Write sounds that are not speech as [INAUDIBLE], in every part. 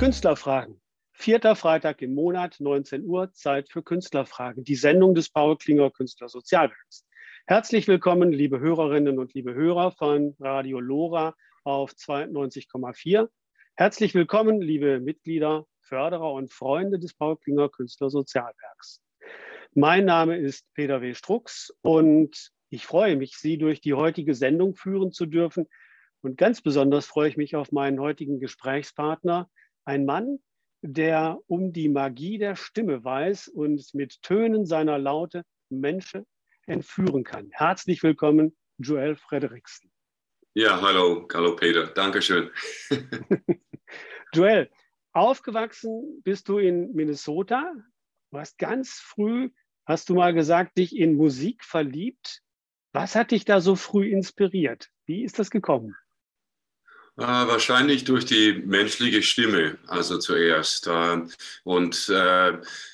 Künstlerfragen. Vierter Freitag im Monat, 19 Uhr, Zeit für Künstlerfragen. Die Sendung des Paul Klinger Künstlersozialwerks. Herzlich willkommen, liebe Hörerinnen und liebe Hörer von Radio Lora auf 92,4. Herzlich willkommen, liebe Mitglieder, Förderer und Freunde des Paul Klinger Künstlersozialwerks. Mein Name ist Peter W. Strux und ich freue mich, Sie durch die heutige Sendung führen zu dürfen. Und ganz besonders freue ich mich auf meinen heutigen Gesprächspartner, ein Mann, der um die Magie der Stimme weiß und mit Tönen seiner Laute Menschen entführen kann. Herzlich willkommen, Joel Frederiksen. Ja, hallo, hallo Peter, Dankeschön. [LAUGHS] Joel, aufgewachsen bist du in Minnesota. Du hast ganz früh, hast du mal gesagt, dich in Musik verliebt. Was hat dich da so früh inspiriert? Wie ist das gekommen? Äh, wahrscheinlich durch die menschliche Stimme, also zuerst. Äh, und äh,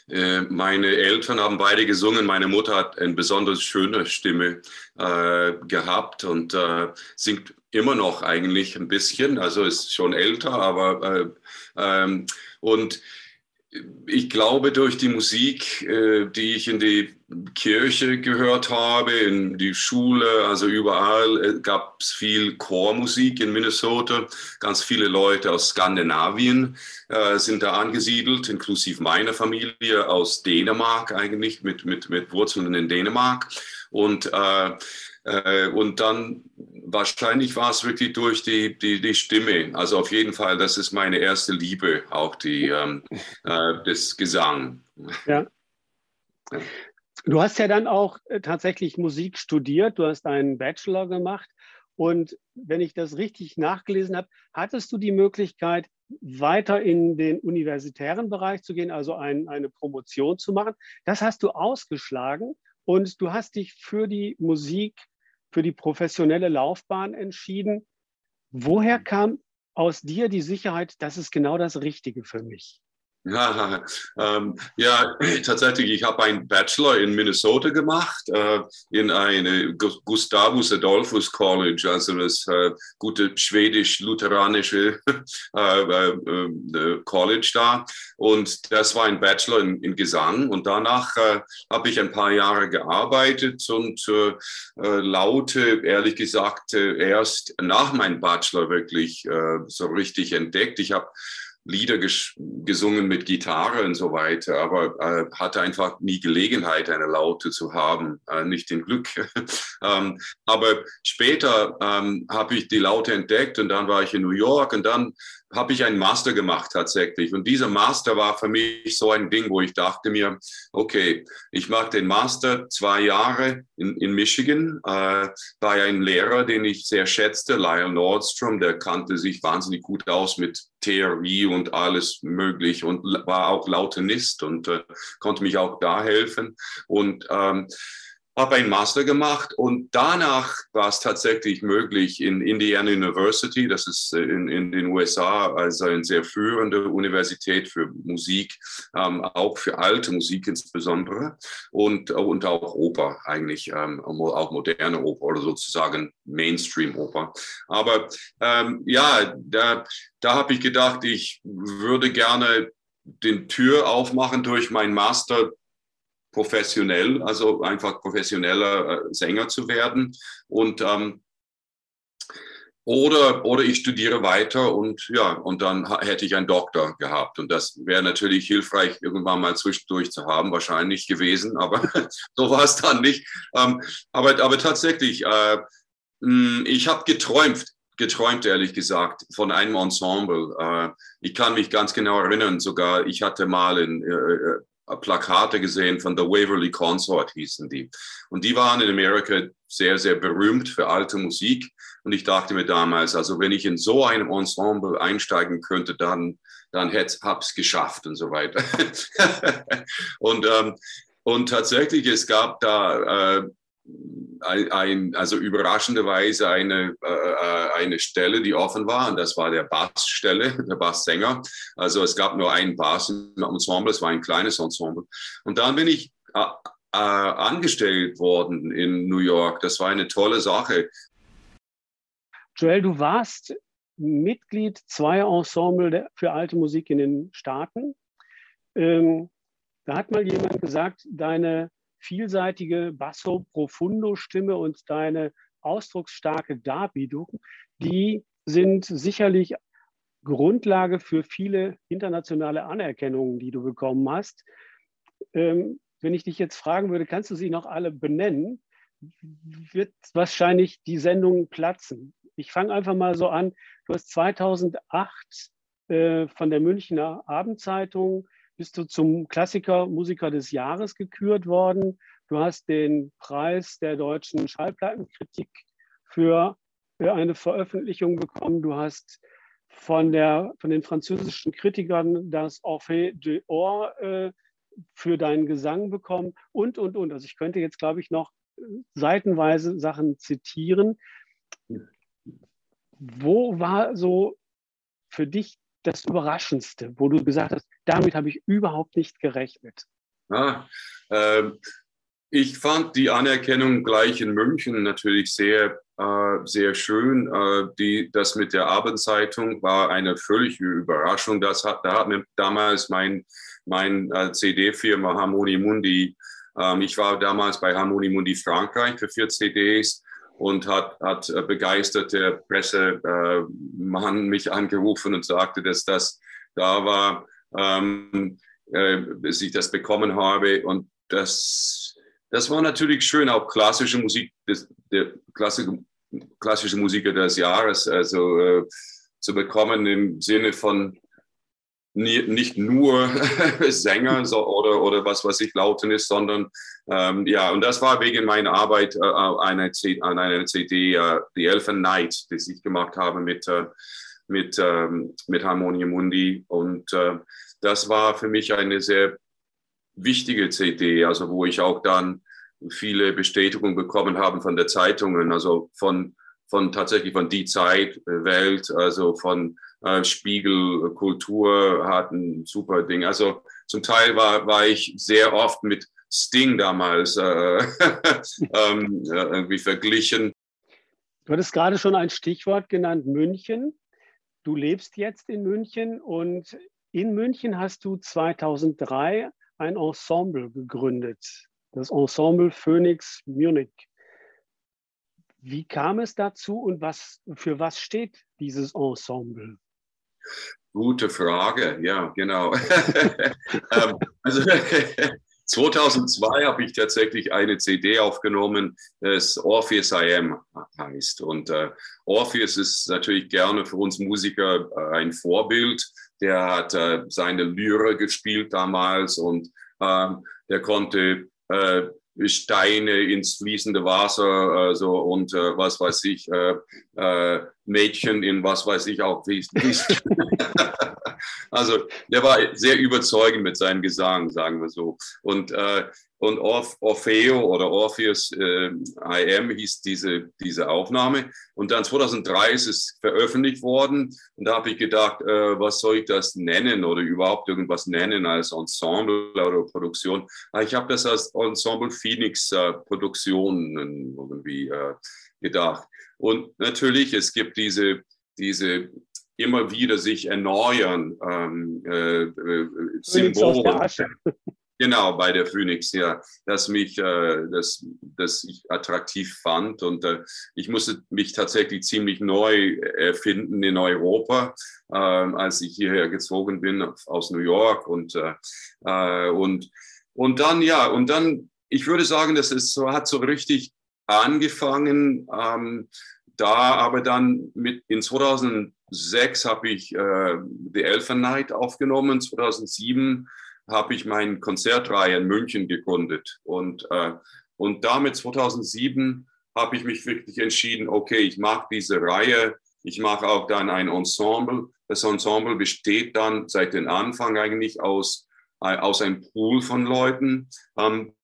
äh, meine Eltern haben beide gesungen. Meine Mutter hat eine besonders schöne Stimme äh, gehabt und äh, singt immer noch eigentlich ein bisschen. Also ist schon älter, aber ähm, und ich glaube, durch die Musik, äh, die ich in die Kirche gehört habe, in die Schule, also überall äh, gab es viel Chormusik in Minnesota. Ganz viele Leute aus Skandinavien äh, sind da angesiedelt, inklusive meiner Familie aus Dänemark eigentlich, mit, mit, mit Wurzeln in Dänemark. Und äh, äh, und dann wahrscheinlich war es wirklich durch die, die, die Stimme. Also auf jeden Fall, das ist meine erste Liebe, auch die, ähm, äh, das Gesang. Ja. Du hast ja dann auch äh, tatsächlich Musik studiert, du hast einen Bachelor gemacht. Und wenn ich das richtig nachgelesen habe, hattest du die Möglichkeit, weiter in den universitären Bereich zu gehen, also ein, eine Promotion zu machen. Das hast du ausgeschlagen und du hast dich für die Musik für die professionelle Laufbahn entschieden. Woher kam aus dir die Sicherheit, das ist genau das Richtige für mich? Ja, [LAUGHS] ähm, ja, tatsächlich, ich habe einen Bachelor in Minnesota gemacht, äh, in eine Gustavus Adolphus College, also das äh, gute schwedisch-lutheranische [LAUGHS] äh, äh, äh, College da. Und das war ein Bachelor in, in Gesang. Und danach äh, habe ich ein paar Jahre gearbeitet und Laute, ehrlich gesagt, erst nach meinem Bachelor wirklich so richtig entdeckt. Ich habe Lieder gesungen mit Gitarre und so weiter, aber äh, hatte einfach nie Gelegenheit, eine Laute zu haben, äh, nicht den Glück. [LAUGHS] ähm, aber später ähm, habe ich die Laute entdeckt und dann war ich in New York und dann habe ich einen Master gemacht tatsächlich. Und dieser Master war für mich so ein Ding, wo ich dachte mir, okay, ich mache den Master zwei Jahre in, in Michigan äh, bei einem Lehrer, den ich sehr schätzte, Lyle Nordstrom, der kannte sich wahnsinnig gut aus mit Theorie und alles möglich und war auch Lautenist und äh, konnte mich auch da helfen. Und ähm, habe einen Master gemacht und danach war es tatsächlich möglich in Indiana University, das ist äh, in, in den USA also eine sehr führende Universität für Musik, ähm, auch für alte Musik insbesondere und, und auch Oper eigentlich, ähm, auch moderne Oper oder sozusagen Mainstream-Oper. Aber ähm, ja, da, da habe ich gedacht, ich würde gerne den Tür aufmachen durch meinen Master professionell, also einfach professioneller äh, Sänger zu werden. Und ähm, oder, oder ich studiere weiter und ja, und dann hätte ich einen Doktor gehabt. Und das wäre natürlich hilfreich, irgendwann mal zwischendurch zu haben, wahrscheinlich gewesen, aber [LAUGHS] so war es dann nicht. Ähm, aber, aber tatsächlich, äh, hm, ich habe geträumt, geträumt, ehrlich gesagt, von einem Ensemble. Äh, ich kann mich ganz genau erinnern, sogar ich hatte mal in, äh, Plakate gesehen von The Waverly Consort hießen die. Und die waren in Amerika sehr, sehr berühmt für alte Musik. Und ich dachte mir damals, also wenn ich in so einem Ensemble einsteigen könnte, dann, dann hätte es geschafft und so weiter. [LAUGHS] und, ähm, und tatsächlich, es gab da äh, ein, also überraschenderweise eine, äh, äh, eine Stelle, die offen war, und das war der Bassstelle, [LAUGHS] der Basssänger. Also es gab nur einen Bass im Ensemble, es war ein kleines Ensemble. Und dann bin ich äh, äh, angestellt worden in New York. Das war eine tolle Sache. Joel, du warst Mitglied zweier Ensemble für alte Musik in den Staaten. Ähm, da hat mal jemand gesagt, deine vielseitige Basso Profundo Stimme und deine ausdrucksstarke Darbietung, die sind sicherlich Grundlage für viele internationale Anerkennungen, die du bekommen hast. Ähm, wenn ich dich jetzt fragen würde, kannst du sie noch alle benennen, wird wahrscheinlich die Sendung platzen. Ich fange einfach mal so an. Du hast 2008 äh, von der Münchner Abendzeitung bist du zum Klassiker Musiker des Jahres gekürt worden. Du hast den Preis der deutschen Schallplattenkritik für, für eine Veröffentlichung bekommen. Du hast von, der, von den französischen Kritikern das Orphée de Or äh, für deinen Gesang bekommen und, und, und. Also ich könnte jetzt, glaube ich, noch seitenweise Sachen zitieren. Wo war so für dich das Überraschendste, wo du gesagt hast, damit habe ich überhaupt nicht gerechnet? Ah, äh, ich fand die Anerkennung gleich in München natürlich sehr, äh, sehr schön. Äh, die, das mit der Abendzeitung war eine völlige Überraschung. Das hat, da hat mir damals mein, mein äh, CD-Firma Harmonie Mundi, ähm, ich war damals bei Harmonie Mundi Frankreich für vier CDs und hat, hat äh, begeisterte Pressemann äh, mich angerufen und sagte, dass das da war, ähm, äh, bis ich das bekommen habe. Und das, das war natürlich schön, auch klassische Musik, des, der klassische, klassische Musiker des Jahres, also äh, zu bekommen im Sinne von nicht nur [LAUGHS] Sänger so, oder, oder was weiß ich, Lauten ist, sondern ähm, ja, und das war wegen meiner Arbeit äh, eine an einer CD, äh, The Elfen Night, die ich gemacht habe mit, äh, mit, ähm, mit Harmonie Mundi. Und äh, das war für mich eine sehr wichtige CD, also wo ich auch dann viele Bestätigungen bekommen habe von der Zeitungen, also von, von tatsächlich von Die Zeit, Welt, also von äh, Spiegel, Kultur hat ein super Ding. Also zum Teil war, war ich sehr oft mit Sting damals äh, [LAUGHS] ähm, irgendwie verglichen. Du hattest gerade schon ein Stichwort genannt, München. Du lebst jetzt in München und in München hast du 2003 ein Ensemble gegründet, das Ensemble Phoenix Munich. Wie kam es dazu und was, für was steht dieses Ensemble? Gute Frage, ja, genau. [LAUGHS] ähm, also [LAUGHS] 2002 habe ich tatsächlich eine CD aufgenommen, das Orpheus I Am heißt. Und äh, Orpheus ist natürlich gerne für uns Musiker äh, ein Vorbild. Der hat äh, seine Lyre gespielt damals und ähm, der konnte äh, Steine ins fließende Wasser also, und äh, was weiß ich, äh, äh, Mädchen in was weiß ich auch. [LAUGHS] Also der war sehr überzeugend mit seinem Gesang, sagen wir so. Und, äh, und Orf, Orfeo oder Orpheus äh, IM hieß diese, diese Aufnahme. Und dann 2003 ist es veröffentlicht worden. Und da habe ich gedacht, äh, was soll ich das nennen oder überhaupt irgendwas nennen als Ensemble oder Produktion. Ich habe das als Ensemble Phoenix äh, Produktionen irgendwie äh, gedacht. Und natürlich, es gibt diese, diese immer wieder sich erneuern ähm, äh, äh, Symbole. Genau, bei der Phoenix, ja, dass mich, äh, das, das ich attraktiv fand und äh, ich musste mich tatsächlich ziemlich neu erfinden in Europa, äh, als ich hierher gezogen bin aus New York und äh, äh, und und dann ja und dann, ich würde sagen, das ist so hat so richtig angefangen. Ähm, da aber dann mit in 2006 habe ich äh, The Elfen Night aufgenommen, 2007 habe ich meine Konzertreihe in München gegründet. Und, äh, und damit 2007 habe ich mich wirklich entschieden, okay, ich mache diese Reihe, ich mache auch dann ein Ensemble. Das Ensemble besteht dann seit dem Anfang eigentlich aus, äh, aus einem Pool von Leuten. Ähm,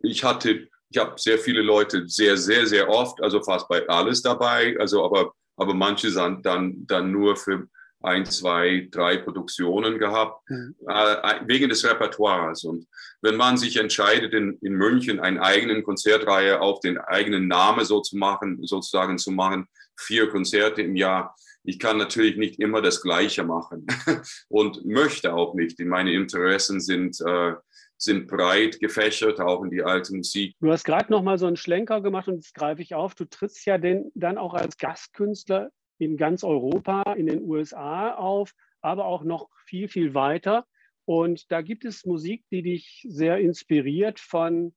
ich hatte, ich habe sehr viele Leute sehr, sehr, sehr oft, also fast bei alles dabei, also aber, aber manche sind dann, dann nur für ein, zwei, drei Produktionen gehabt, mhm. äh, wegen des Repertoires. Und wenn man sich entscheidet, in, in München eine eigenen Konzertreihe auf den eigenen Namen so zu machen, sozusagen zu machen, vier Konzerte im Jahr, ich kann natürlich nicht immer das Gleiche machen [LAUGHS] und möchte auch nicht. Meine Interessen sind, äh, sind breit gefächert, auch in die alte Musik. Du hast gerade noch mal so einen Schlenker gemacht und jetzt greife ich auf. Du trittst ja denn, dann auch als Gastkünstler in ganz Europa, in den USA auf, aber auch noch viel, viel weiter. Und da gibt es Musik, die dich sehr inspiriert von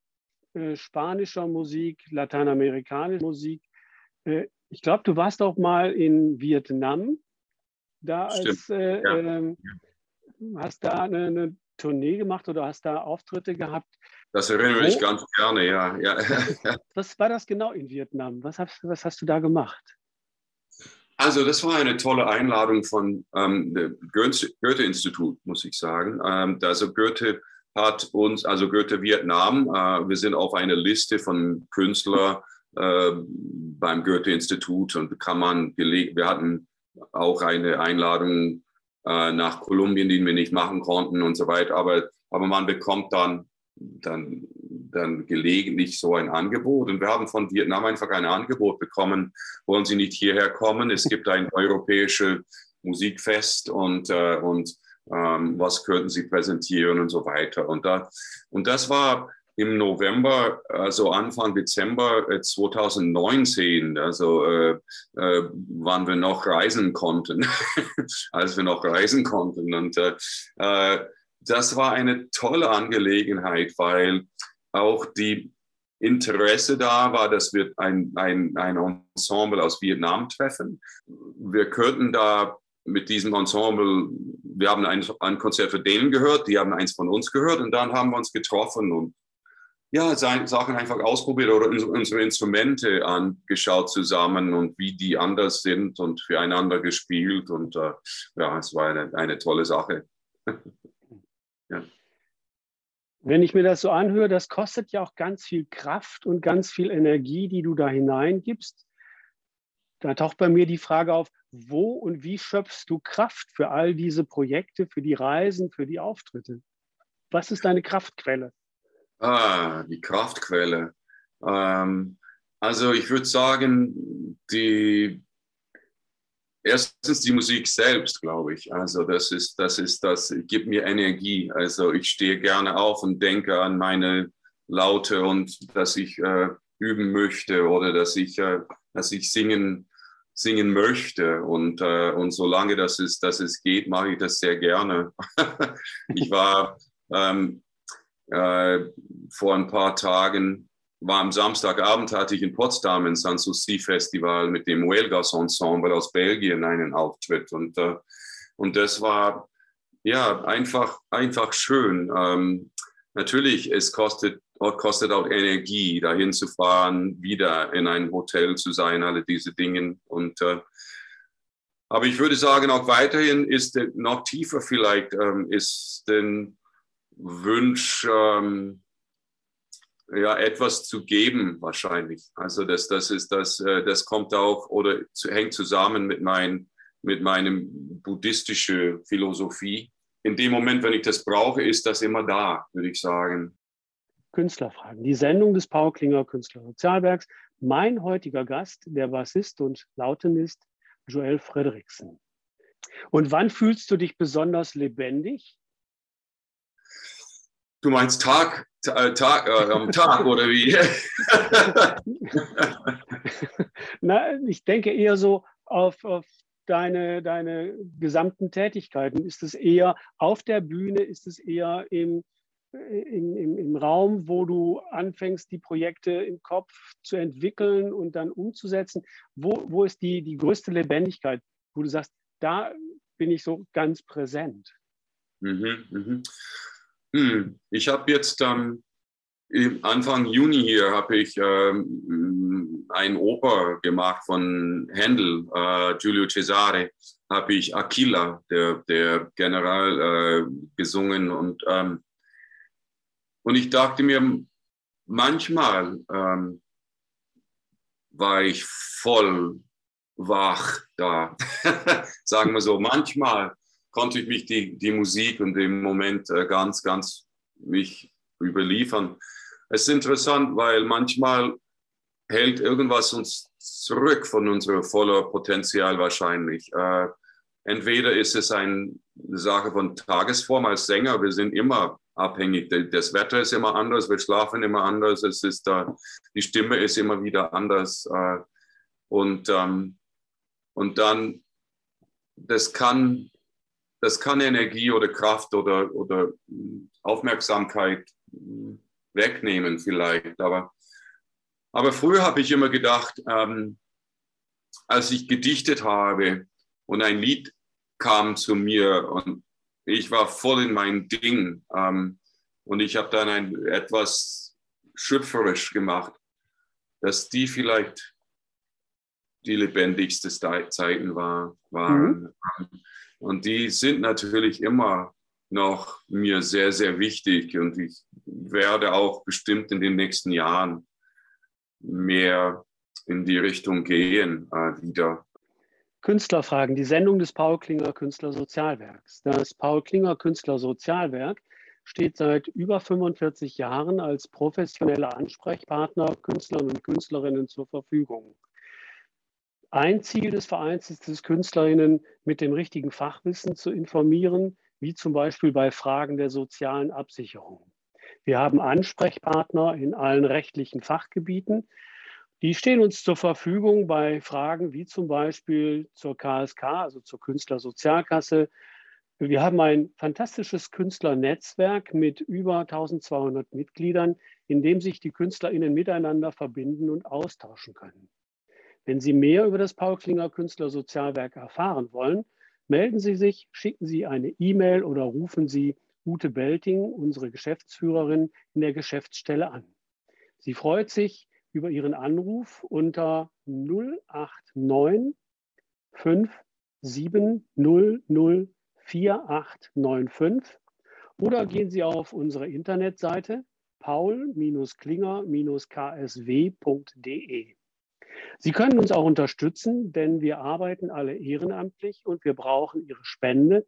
äh, spanischer Musik, lateinamerikanischer Musik. Äh, ich glaube, du warst auch mal in Vietnam. Da als, äh, ja. Ähm, hast da eine, eine, Tournee gemacht oder hast da Auftritte gehabt. Das erinnere ich ganz gerne, ja. ja. [LAUGHS] was war das genau in Vietnam? Was hast, was hast du da gemacht? Also das war eine tolle Einladung von ähm, Goethe-Institut, muss ich sagen. Ähm, also Goethe hat uns, also Goethe Vietnam, äh, wir sind auf einer Liste von Künstlern äh, beim Goethe-Institut und kann man gelegt, wir hatten auch eine Einladung äh, nach Kolumbien, die wir nicht machen konnten und so weiter, aber, aber man bekommt dann dann, dann gelegentlich so ein Angebot. Und wir haben von Vietnam einfach ein Angebot bekommen, wollen Sie nicht hierher kommen? Es gibt ein europäisches Musikfest und, äh, und ähm, was könnten Sie präsentieren und so weiter. Und, da, und das war im November, also Anfang Dezember 2019, äh, also äh, äh, wann wir noch reisen konnten, [LAUGHS] als wir noch reisen konnten. Und äh, äh das war eine tolle Angelegenheit, weil auch die Interesse da war, dass wir ein, ein, ein Ensemble aus Vietnam treffen. Wir könnten da mit diesem Ensemble, wir haben ein, ein Konzert für denen gehört, die haben eins von uns gehört und dann haben wir uns getroffen und ja, Sachen einfach ausprobiert oder unsere Instrumente angeschaut zusammen und wie die anders sind und füreinander gespielt und äh, ja, es war eine, eine tolle Sache. [LAUGHS] Ja. Wenn ich mir das so anhöre, das kostet ja auch ganz viel Kraft und ganz viel Energie, die du da hineingibst. Da taucht bei mir die Frage auf, wo und wie schöpfst du Kraft für all diese Projekte, für die Reisen, für die Auftritte? Was ist deine Kraftquelle? Ah, die Kraftquelle. Ähm, also ich würde sagen, die, erstens die Musik selbst, glaube ich. Also das ist, das ist, das gibt mir Energie. Also ich stehe gerne auf und denke an meine Laute und dass ich äh, üben möchte oder dass ich, äh, dass ich singen, singen möchte. Und, äh, und solange das ist, dass es geht, mache ich das sehr gerne. [LAUGHS] ich war ähm, äh, vor ein paar Tagen war am Samstagabend, hatte ich in Potsdam im Sanssouci Festival mit dem Huelgas Ensemble aus Belgien einen Auftritt. Und, äh, und das war ja einfach, einfach schön. Ähm, natürlich, es kostet, kostet auch Energie, dahin zu fahren, wieder in ein Hotel zu sein, alle diese Dinge. Und, äh, aber ich würde sagen, auch weiterhin ist noch tiefer vielleicht, ähm, ist den Wunsch, ähm, ja, etwas zu geben wahrscheinlich. Also das, das ist das, äh, das kommt auch oder hängt zusammen mit, mein, mit meinem buddhistischen Philosophie. In dem Moment, wenn ich das brauche, ist das immer da, würde ich sagen. Künstlerfragen. Die Sendung des Paul Klinger Künstlersozialwerks. Mein heutiger Gast, der Bassist und Lautenist Joel Frederiksen. Und wann fühlst du dich besonders lebendig? Du meinst Tag, äh, Tag, äh, am Tag oder wie? [LAUGHS] Na, ich denke eher so auf, auf deine, deine gesamten Tätigkeiten. Ist es eher auf der Bühne? Ist es eher im, im, im, im Raum, wo du anfängst, die Projekte im Kopf zu entwickeln und dann umzusetzen? Wo, wo ist die, die größte Lebendigkeit, wo du sagst, da bin ich so ganz präsent? Mhm, mhm. Hm, ich habe jetzt ähm, Anfang Juni hier habe ich ähm, ein Oper gemacht von Händel, äh, Giulio Cesare, habe ich Aquila, der, der General, äh, gesungen und, ähm, und ich dachte mir, manchmal ähm, war ich voll wach da, [LAUGHS] sagen wir so, manchmal konnte ich mich die, die Musik und den Moment äh, ganz, ganz mich überliefern. Es ist interessant, weil manchmal hält irgendwas uns zurück von unserem voller Potenzial wahrscheinlich. Äh, entweder ist es eine Sache von Tagesform als Sänger, wir sind immer abhängig. Das Wetter ist immer anders, wir schlafen immer anders, es ist, äh, die Stimme ist immer wieder anders. Äh, und, ähm, und dann, das kann, das kann Energie oder Kraft oder, oder Aufmerksamkeit wegnehmen vielleicht. Aber, aber früher habe ich immer gedacht, ähm, als ich gedichtet habe und ein Lied kam zu mir und ich war voll in mein Ding ähm, und ich habe dann ein, etwas schöpferisch gemacht, dass die vielleicht die lebendigste Zeiten war, waren. Mhm. Und die sind natürlich immer noch mir sehr, sehr wichtig und ich werde auch bestimmt in den nächsten Jahren mehr in die Richtung gehen äh, wieder. Künstlerfragen, die Sendung des Paul Klinger Künstlersozialwerks. Das Paul Klinger Künstlersozialwerk steht seit über 45 Jahren als professioneller Ansprechpartner Künstlern und Künstlerinnen zur Verfügung. Ein Ziel des Vereins ist es, Künstlerinnen mit dem richtigen Fachwissen zu informieren, wie zum Beispiel bei Fragen der sozialen Absicherung. Wir haben Ansprechpartner in allen rechtlichen Fachgebieten. Die stehen uns zur Verfügung bei Fragen wie zum Beispiel zur KSK, also zur Künstlersozialkasse. Wir haben ein fantastisches Künstlernetzwerk mit über 1200 Mitgliedern, in dem sich die KünstlerInnen miteinander verbinden und austauschen können. Wenn Sie mehr über das Paul Klinger Künstlersozialwerk erfahren wollen, Melden Sie sich, schicken Sie eine E-Mail oder rufen Sie Ute Belting, unsere Geschäftsführerin, in der Geschäftsstelle an. Sie freut sich über Ihren Anruf unter 089 5700 4895 oder gehen Sie auf unsere Internetseite paul-klinger-ksw.de. Sie können uns auch unterstützen, denn wir arbeiten alle ehrenamtlich und wir brauchen Ihre Spende,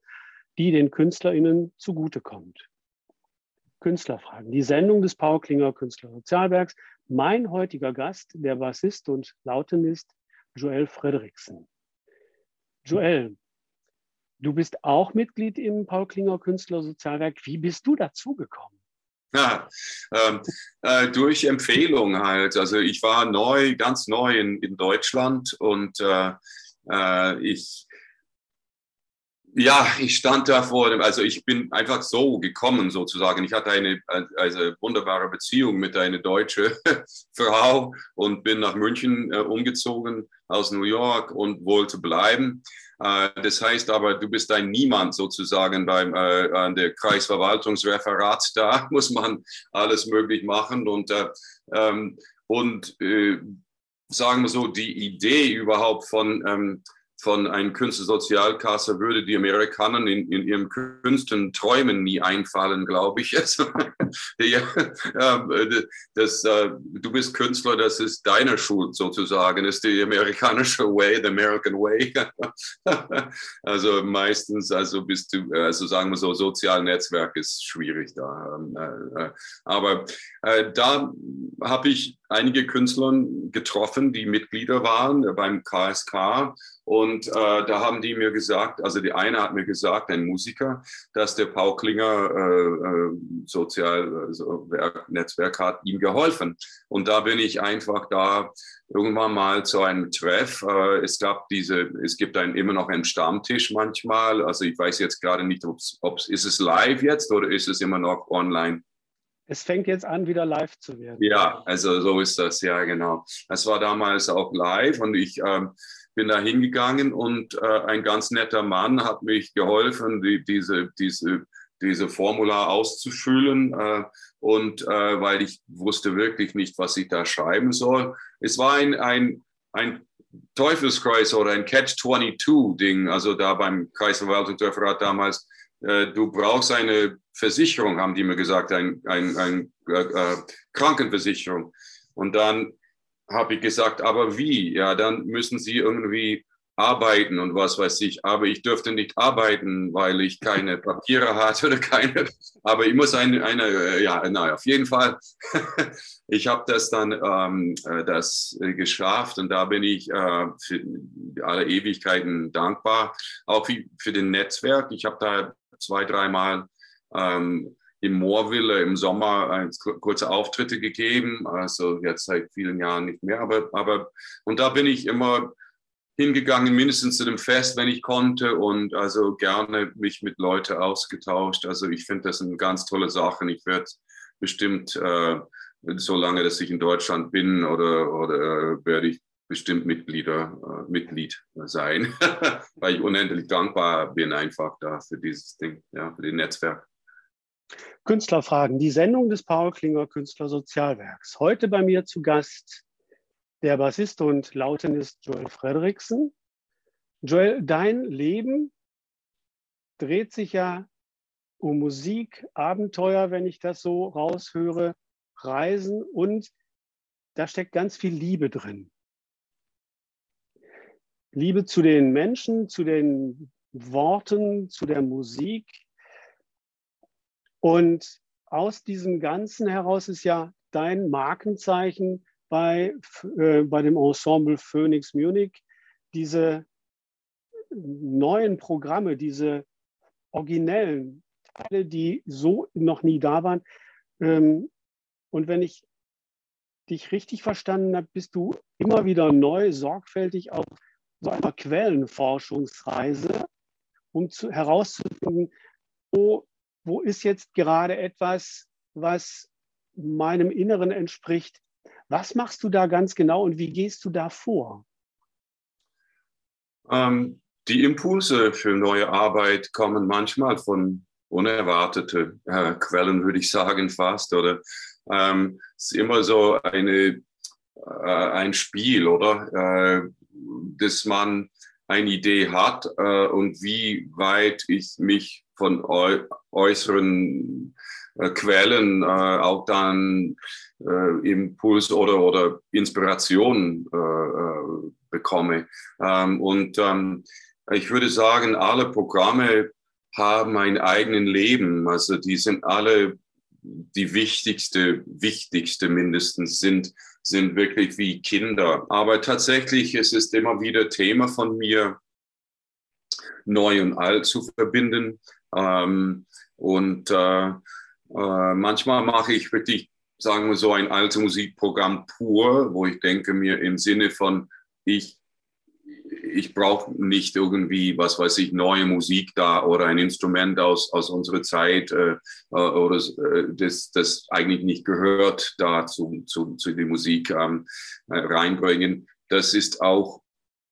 die den KünstlerInnen zugutekommt. Künstlerfragen. Die Sendung des Paul Klinger Künstlersozialwerks. Mein heutiger Gast, der Bassist und Lautenist Joel Frederiksen. Joel, du bist auch Mitglied im Paul Klinger Künstlersozialwerk. Wie bist du dazugekommen? Ja, ähm, äh, durch Empfehlung halt. Also ich war neu, ganz neu in, in Deutschland und äh, äh, ich, ja, ich stand da vor dem, also ich bin einfach so gekommen sozusagen. Ich hatte eine also wunderbare Beziehung mit einer deutschen [LAUGHS] Frau und bin nach München äh, umgezogen aus New York und wollte bleiben. Äh, das heißt aber, du bist ein Niemand sozusagen beim äh, an der Kreisverwaltungsreferat. [LAUGHS] Da muss man alles möglich machen und äh, ähm, und äh, sagen wir so die Idee überhaupt von ähm, von einem Künstlersozialkasse würde die Amerikaner in, in ihren Künsten Träumen nie einfallen, glaube ich. [LAUGHS] ja, das, äh, du bist Künstler, das ist deine Schuld sozusagen, ist die amerikanische Way, the American Way. [LAUGHS] also meistens, also bist du, also sagen wir so, soziales Netzwerk ist schwierig da. Ähm, äh, äh, aber da habe ich einige Künstler getroffen, die Mitglieder waren beim KSK und äh, da haben die mir gesagt, also die eine hat mir gesagt, ein Musiker, dass der Paul Klinger äh, äh Sozialnetzwerk hat ihm geholfen. Und da bin ich einfach da irgendwann mal zu einem Treff. Äh, es gab diese, es gibt ein, immer noch einen Stammtisch manchmal. Also ich weiß jetzt gerade nicht, ob es ist es live jetzt oder ist es immer noch online. Es fängt jetzt an, wieder live zu werden. Ja, also so ist das, ja, genau. Es war damals auch live und ich ähm, bin da hingegangen und äh, ein ganz netter Mann hat mich geholfen, die, diese, diese diese Formular auszufüllen äh, und äh, weil ich wusste wirklich nicht, was ich da schreiben soll. Es war ein, ein, ein Teufelskreis oder ein Catch-22-Ding, also da beim Kreisverwaltungsreferat damals. Äh, du brauchst eine Versicherung, haben die mir gesagt, ein, ein, ein äh, äh, Krankenversicherung. Und dann habe ich gesagt, aber wie? Ja, dann müssen sie irgendwie arbeiten und was weiß ich. Aber ich dürfte nicht arbeiten, weil ich keine [LAUGHS] Papiere hatte oder keine. Aber ich muss eine, eine äh, ja, naja, auf jeden Fall. [LAUGHS] ich habe das dann ähm, äh, das geschafft und da bin ich äh, für alle Ewigkeiten dankbar. Auch für, für den Netzwerk. Ich habe da zwei, dreimal ähm, im Moorwille im Sommer äh, kurze Auftritte gegeben, also jetzt seit vielen Jahren nicht mehr, aber, aber und da bin ich immer hingegangen, mindestens zu dem Fest, wenn ich konnte und also gerne mich mit Leuten ausgetauscht. Also ich finde das eine ganz tolle Sache. Ich werde bestimmt, äh, so lange, dass ich in Deutschland bin oder, oder äh, werde ich bestimmt Mitglieder, äh, Mitglied sein, [LAUGHS] weil ich unendlich dankbar bin einfach da für dieses Ding, ja, für das Netzwerk. Künstlerfragen, die Sendung des Paul Klinger Künstlersozialwerks. Heute bei mir zu Gast der Bassist und Lautenist Joel Frederiksen. Joel, dein Leben dreht sich ja um Musik, Abenteuer, wenn ich das so raushöre, Reisen und da steckt ganz viel Liebe drin. Liebe zu den Menschen, zu den Worten, zu der Musik. Und aus diesem Ganzen heraus ist ja dein Markenzeichen bei, äh, bei dem Ensemble Phoenix Munich diese neuen Programme, diese originellen Teile, die so noch nie da waren. Ähm, und wenn ich dich richtig verstanden habe, bist du immer wieder neu, sorgfältig auf so einer Quellenforschungsreise, um zu, herauszufinden, wo, wo ist jetzt gerade etwas, was meinem Inneren entspricht, was machst du da ganz genau und wie gehst du da vor? Ähm, die Impulse für neue Arbeit kommen manchmal von unerwarteten äh, Quellen, würde ich sagen, fast. Oder ähm, es ist immer so eine, äh, ein Spiel, oder? Äh, dass man eine Idee hat äh, und wie weit ich mich von äußeren äh, Quellen äh, auch dann äh, Impuls oder, oder Inspiration äh, äh, bekomme. Ähm, und ähm, ich würde sagen, alle Programme haben ein eigenes Leben. Also die sind alle die wichtigste, wichtigste mindestens sind, sind wirklich wie Kinder. Aber tatsächlich ist es immer wieder Thema von mir, neu und alt zu verbinden. Ähm, und äh, äh, manchmal mache ich wirklich, sagen wir so, ein alte Musikprogramm pur, wo ich denke mir im Sinne von, ich, ich brauche nicht irgendwie, was weiß ich, neue Musik da oder ein Instrument aus, aus unserer Zeit äh, äh oder äh, das, das eigentlich nicht gehört da zu, zu, zu der Musik ähm, äh, reinbringen. Das ist auch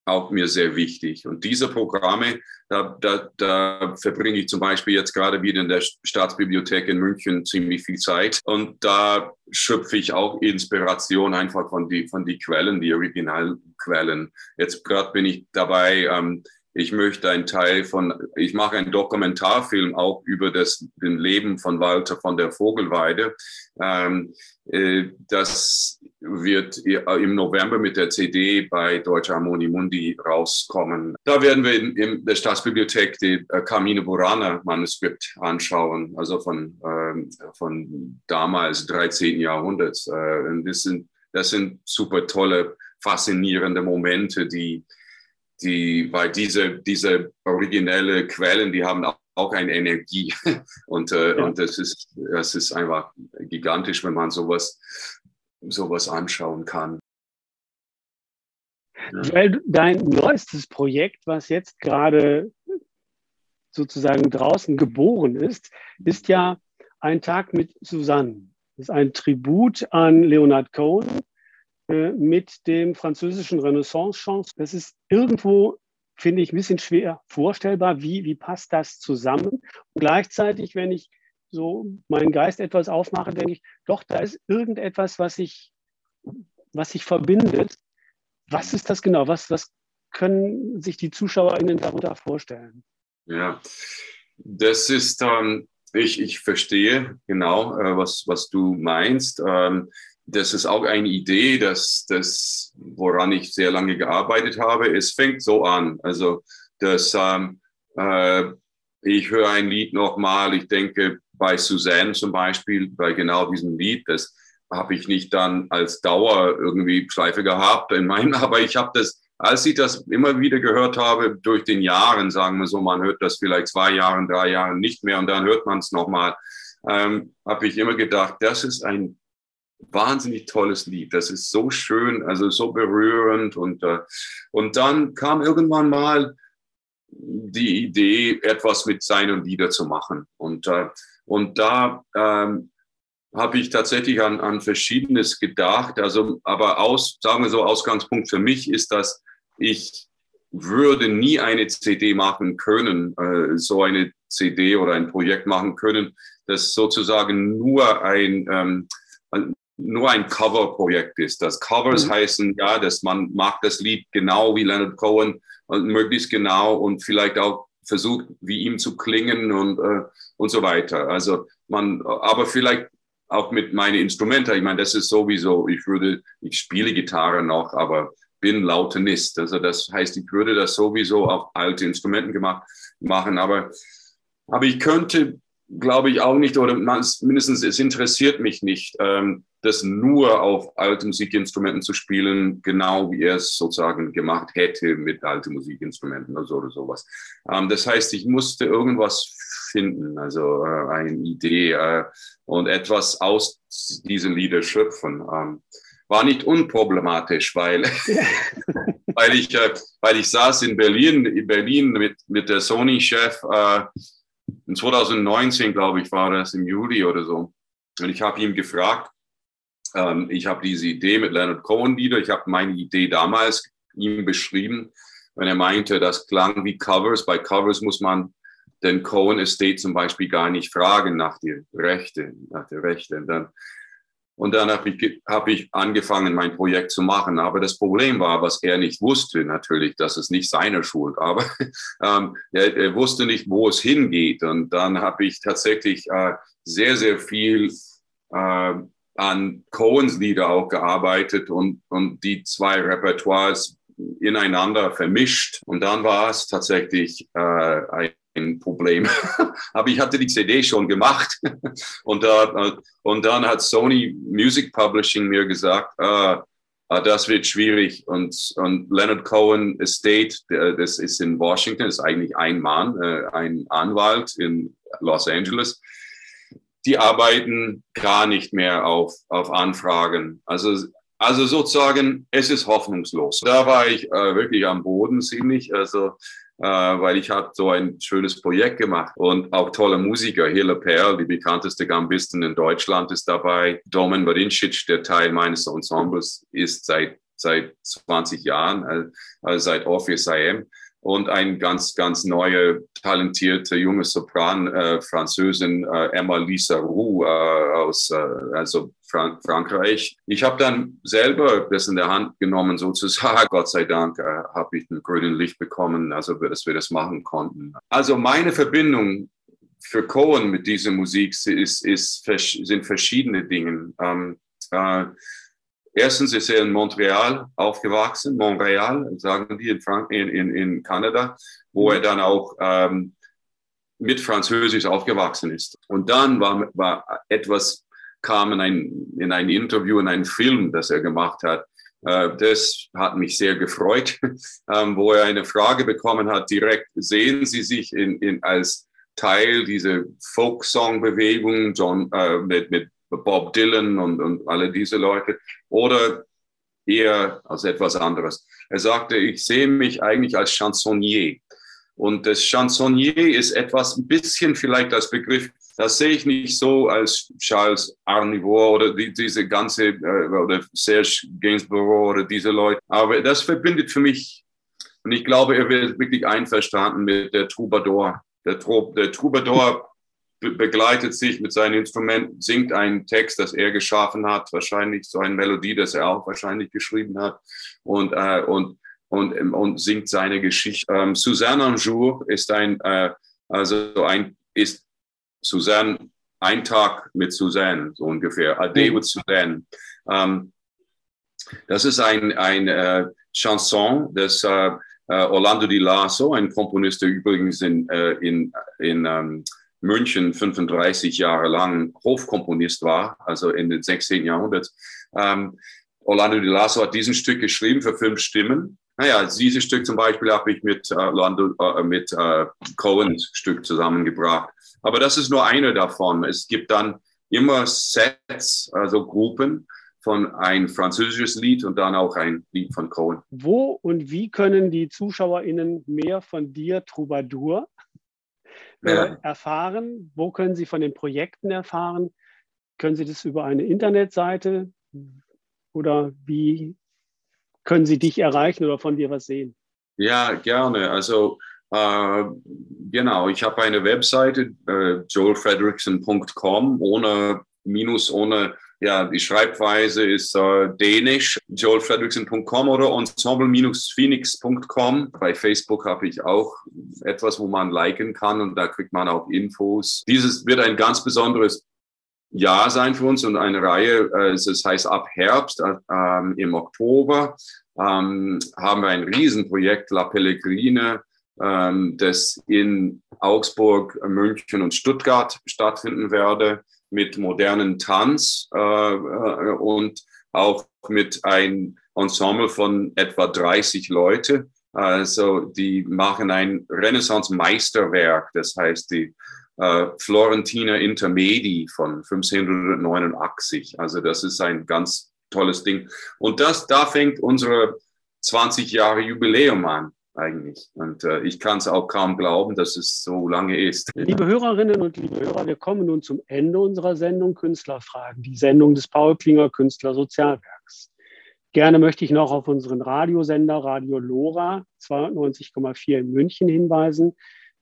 auch mir sehr wichtig. Und diese Programme, da, da, da verbringe ich zum Beispiel jetzt gerade wieder in der Staatsbibliothek in München ziemlich viel Zeit. Und da schöpfe ich auch Inspiration einfach von die, von die Quellen, die Originalquellen. Jetzt gerade bin ich dabei, ähm, ich möchte ein Teil von, ich mache einen Dokumentarfilm auch über das den Leben von Walter von der Vogelweide. Ähm, äh, das wird im November mit der CD bei Deutsche Harmonie Mundi rauskommen. Da werden wir in, in der Staatsbibliothek die äh, Carmine Burana Manuskript anschauen, also von, ähm, von damals 13. Jahrhunderts. Äh, das sind, das sind super tolle, faszinierende Momente, die die, weil diese, diese originelle Quellen, die haben auch eine Energie. [LAUGHS] Und, äh, ja. und das, ist, das ist einfach gigantisch, wenn man sowas, sowas anschauen kann. Ja. Weil dein neuestes Projekt, was jetzt gerade sozusagen draußen geboren ist, ist ja ein Tag mit Susanne. Das ist ein Tribut an Leonard Cohen, äh, mit dem französischen Renaissance-Chance. Das ist irgendwo finde ich ein bisschen schwer vorstellbar. Wie, wie passt das zusammen? Und gleichzeitig, wenn ich so meinen Geist etwas aufmache, denke ich, doch, da ist irgendetwas, was sich, was sich verbindet. Was ist das genau? Was, was können sich die ZuschauerInnen darunter vorstellen? Ja, das ist, ähm, ich, ich verstehe genau, äh, was, was du meinst. Ähm, das ist auch eine Idee, dass das, woran ich sehr lange gearbeitet habe. Es fängt so an, also dass ähm, äh, ich höre ein Lied nochmal, ich denke bei Suzanne zum Beispiel, bei genau diesem Lied, das habe ich nicht dann als Dauer irgendwie Schleife gehabt in meinem, [LAUGHS] aber ich habe das, als ich das immer wieder gehört habe, durch den Jahren, sagen wir so, man hört das vielleicht zwei Jahren, drei Jahren nicht mehr und dann hört man es nochmal, ähm, habe ich immer gedacht, das ist ein wahnsinnig tolles Lied. Das ist so schön, also so berührend. Und, äh, und dann kam irgendwann mal die Idee, etwas mit seinen Liedern zu machen. Und, äh, und da ähm, habe ich tatsächlich an, an Verschiedenes gedacht. Also, aber aus, sagen wir so, Ausgangspunkt für mich ist, dass ich würde nie eine CD machen können, äh, so eine CD oder ein Projekt machen können, das sozusagen nur ein, ähm, nur ein Cover-Projekt ist. Das Covers mhm. heißen, ja, dass man mag das Lied genau wie Leonard Cohen und möglichst genau und vielleicht auch versucht, wie ihm zu klingen und, äh, und so weiter. Also man, aber vielleicht auch mit meinen Instrumenten. Ich meine, das ist sowieso, ich würde, ich spiele Gitarre noch, aber bin Lautenist. Also das heißt, ich würde das sowieso auf alte Instrumenten gemacht, machen, aber, aber ich könnte, glaube ich, auch nicht, oder mindestens es interessiert mich nicht, ähm, das nur auf alte Musikinstrumenten zu spielen, genau wie er es sozusagen gemacht hätte mit alten Musikinstrumenten oder, so oder sowas. Ähm, das heißt, ich musste irgendwas finden, also äh, eine Idee äh, und etwas aus diesen Liedern schöpfen. Ähm, war nicht unproblematisch, weil, [LAUGHS] weil, ich, äh, weil ich saß in Berlin, in Berlin mit, mit der Sony-Chef, äh, in 2019, glaube ich, war das im Juli oder so. Und ich habe ihn gefragt, ähm, ich habe diese Idee mit Leonard Cohen wieder. Ich habe meine Idee damals ihm beschrieben, wenn er meinte, das klang wie Covers. Bei Covers muss man den Cohen Estate zum Beispiel gar nicht fragen nach der Rechte, nach der Rechte. Und dann, und dann habe ich, hab ich angefangen, mein Projekt zu machen. Aber das Problem war, was er nicht wusste, natürlich, das ist nicht seine Schuld, aber [LAUGHS] ähm, er, er, wusste nicht, wo es hingeht. Und dann habe ich tatsächlich äh, sehr, sehr viel äh, an Coens Lieder auch gearbeitet und, und die zwei Repertoires ineinander vermischt. Und dann war es tatsächlich äh, ein Problem. [LAUGHS] Aber ich hatte die CD schon gemacht. [LAUGHS] und, da, und dann hat Sony Music Publishing mir gesagt, äh, das wird schwierig. Und, und Leonard Cohen Estate, das ist in Washington, ist eigentlich ein Mann, äh, ein Anwalt in Los Angeles die arbeiten gar nicht mehr auf, auf Anfragen. Also, also sozusagen, es ist hoffnungslos. Da war ich äh, wirklich am Boden ziemlich, also, äh, weil ich habe so ein schönes Projekt gemacht und auch tolle Musiker. Hille Perl, die bekannteste Gambistin in Deutschland, ist dabei. Domen Varincic, der Teil meines Ensembles, ist seit seit 20 Jahren, also seit Orpheus IM und ein ganz, ganz neue, talentierte junge Sopran, äh, Französin, äh, Emma Lisa Roux äh, aus äh, also Frank Frankreich. Ich habe dann selber das in der Hand genommen, sozusagen. [LAUGHS] Gott sei Dank äh, habe ich ein grünes Licht bekommen, also dass wir das machen konnten. Also meine Verbindung für Cohen mit dieser Musik ist, ist, sind verschiedene Dinge. Ähm, äh, Erstens ist er in Montreal aufgewachsen, Montreal, sagen die in, Frank in, in, in Kanada, wo er dann auch ähm, mit Französisch aufgewachsen ist. Und dann war, war etwas, kam in ein, in ein Interview, in einen Film, das er gemacht hat. Äh, das hat mich sehr gefreut, [LAUGHS] ähm, wo er eine Frage bekommen hat, direkt, sehen Sie sich in, in, als Teil dieser Folksong-Bewegung äh, mit, mit Bob Dylan und, und alle diese Leute oder eher als etwas anderes. Er sagte, ich sehe mich eigentlich als Chansonnier. Und das Chansonnier ist etwas, ein bisschen vielleicht als Begriff, das sehe ich nicht so als Charles Arnivore oder die, diese ganze, äh, oder Serge Gainsborough oder diese Leute. Aber das verbindet für mich Und ich glaube, er wird wirklich einverstanden mit der Troubadour. Der, der Troubadour begleitet sich mit seinem Instrument, singt einen Text, das er geschaffen hat, wahrscheinlich so eine Melodie, das er auch wahrscheinlich geschrieben hat und, äh, und, und, und singt seine Geschichte. Ähm, Suzanne Anjour ist ein, äh, also ein, ist Suzanne, ein Tag mit Suzanne, so ungefähr, A Day with Suzanne. Ähm, das ist ein, ein äh, Chanson des äh, äh Orlando Di Lasso, ein Komponist, der übrigens in, äh, in, in ähm, München 35 Jahre lang Hofkomponist war, also in den 16. Jahrhundert. Ähm, Orlando Di Lasso hat diesen Stück geschrieben für fünf Stimmen. Naja, dieses Stück zum Beispiel habe ich mit, äh, Orlando, äh, mit äh, Cohen's Stück zusammengebracht. Aber das ist nur eine davon. Es gibt dann immer Sets, also Gruppen von ein französisches Lied und dann auch ein Lied von Cohen. Wo und wie können die ZuschauerInnen mehr von dir, Troubadour, ja. erfahren? Wo können Sie von den Projekten erfahren? Können Sie das über eine Internetseite oder wie können Sie dich erreichen oder von dir was sehen? Ja, gerne. Also äh, genau, ich habe eine Webseite, äh, joelfredrickson.com, ohne Minus, ohne ja, die Schreibweise ist äh, dänisch, joelfredrickson.com oder ensemble-phoenix.com. Bei Facebook habe ich auch etwas, wo man liken kann und da kriegt man auch Infos. Dieses wird ein ganz besonderes Jahr sein für uns und eine Reihe, äh, es heißt ab Herbst äh, im Oktober, ähm, haben wir ein Riesenprojekt La Pellegrine, ähm, das in Augsburg, München und Stuttgart stattfinden werde mit modernen Tanz äh, äh, und auch mit einem Ensemble von etwa 30 Leute. Also die machen ein Renaissance-Meisterwerk, das heißt die äh, Florentiner Intermedi von 1589. Also das ist ein ganz tolles Ding. Und das, da fängt unsere 20 Jahre Jubiläum an eigentlich. Und äh, ich kann es auch kaum glauben, dass es so lange ist. Liebe Hörerinnen und liebe Hörer, wir kommen nun zum Ende unserer Sendung Künstlerfragen, die Sendung des Paul Klinger Künstler Sozialwerks. Gerne möchte ich noch auf unseren Radiosender Radio Lora 92,4 in München hinweisen,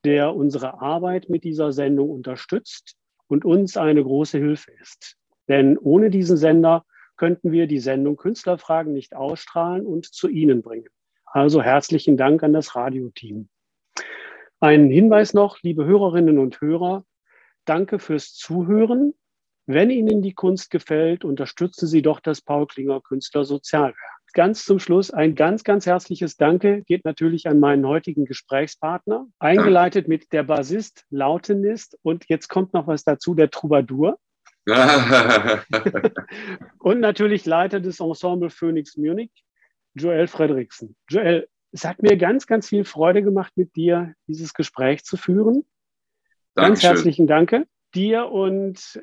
der unsere Arbeit mit dieser Sendung unterstützt und uns eine große Hilfe ist. Denn ohne diesen Sender könnten wir die Sendung Künstlerfragen nicht ausstrahlen und zu Ihnen bringen. Also herzlichen Dank an das Radioteam. Ein Hinweis noch, liebe Hörerinnen und Hörer, danke fürs Zuhören. Wenn Ihnen die Kunst gefällt, unterstützen Sie doch das Paul Klinger Künstler Sozialwerk. Ganz zum Schluss ein ganz, ganz herzliches Danke geht natürlich an meinen heutigen Gesprächspartner, eingeleitet mit der Bassist, Lautenist und jetzt kommt noch was dazu, der Troubadour. [LAUGHS] und natürlich Leiter des Ensemble Phoenix Munich, Joel Fredriksen. Joel, es hat mir ganz, ganz viel Freude gemacht, mit dir dieses Gespräch zu führen. Dankeschön. Ganz herzlichen Dank dir und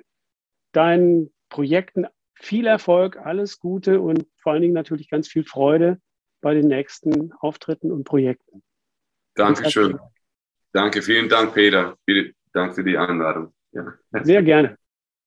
deinen Projekten viel Erfolg, alles Gute und vor allen Dingen natürlich ganz viel Freude bei den nächsten Auftritten und Projekten. Dankeschön. Danke, vielen Dank, Peter. Vielen Dank für die Einladung. Ja. Sehr gerne.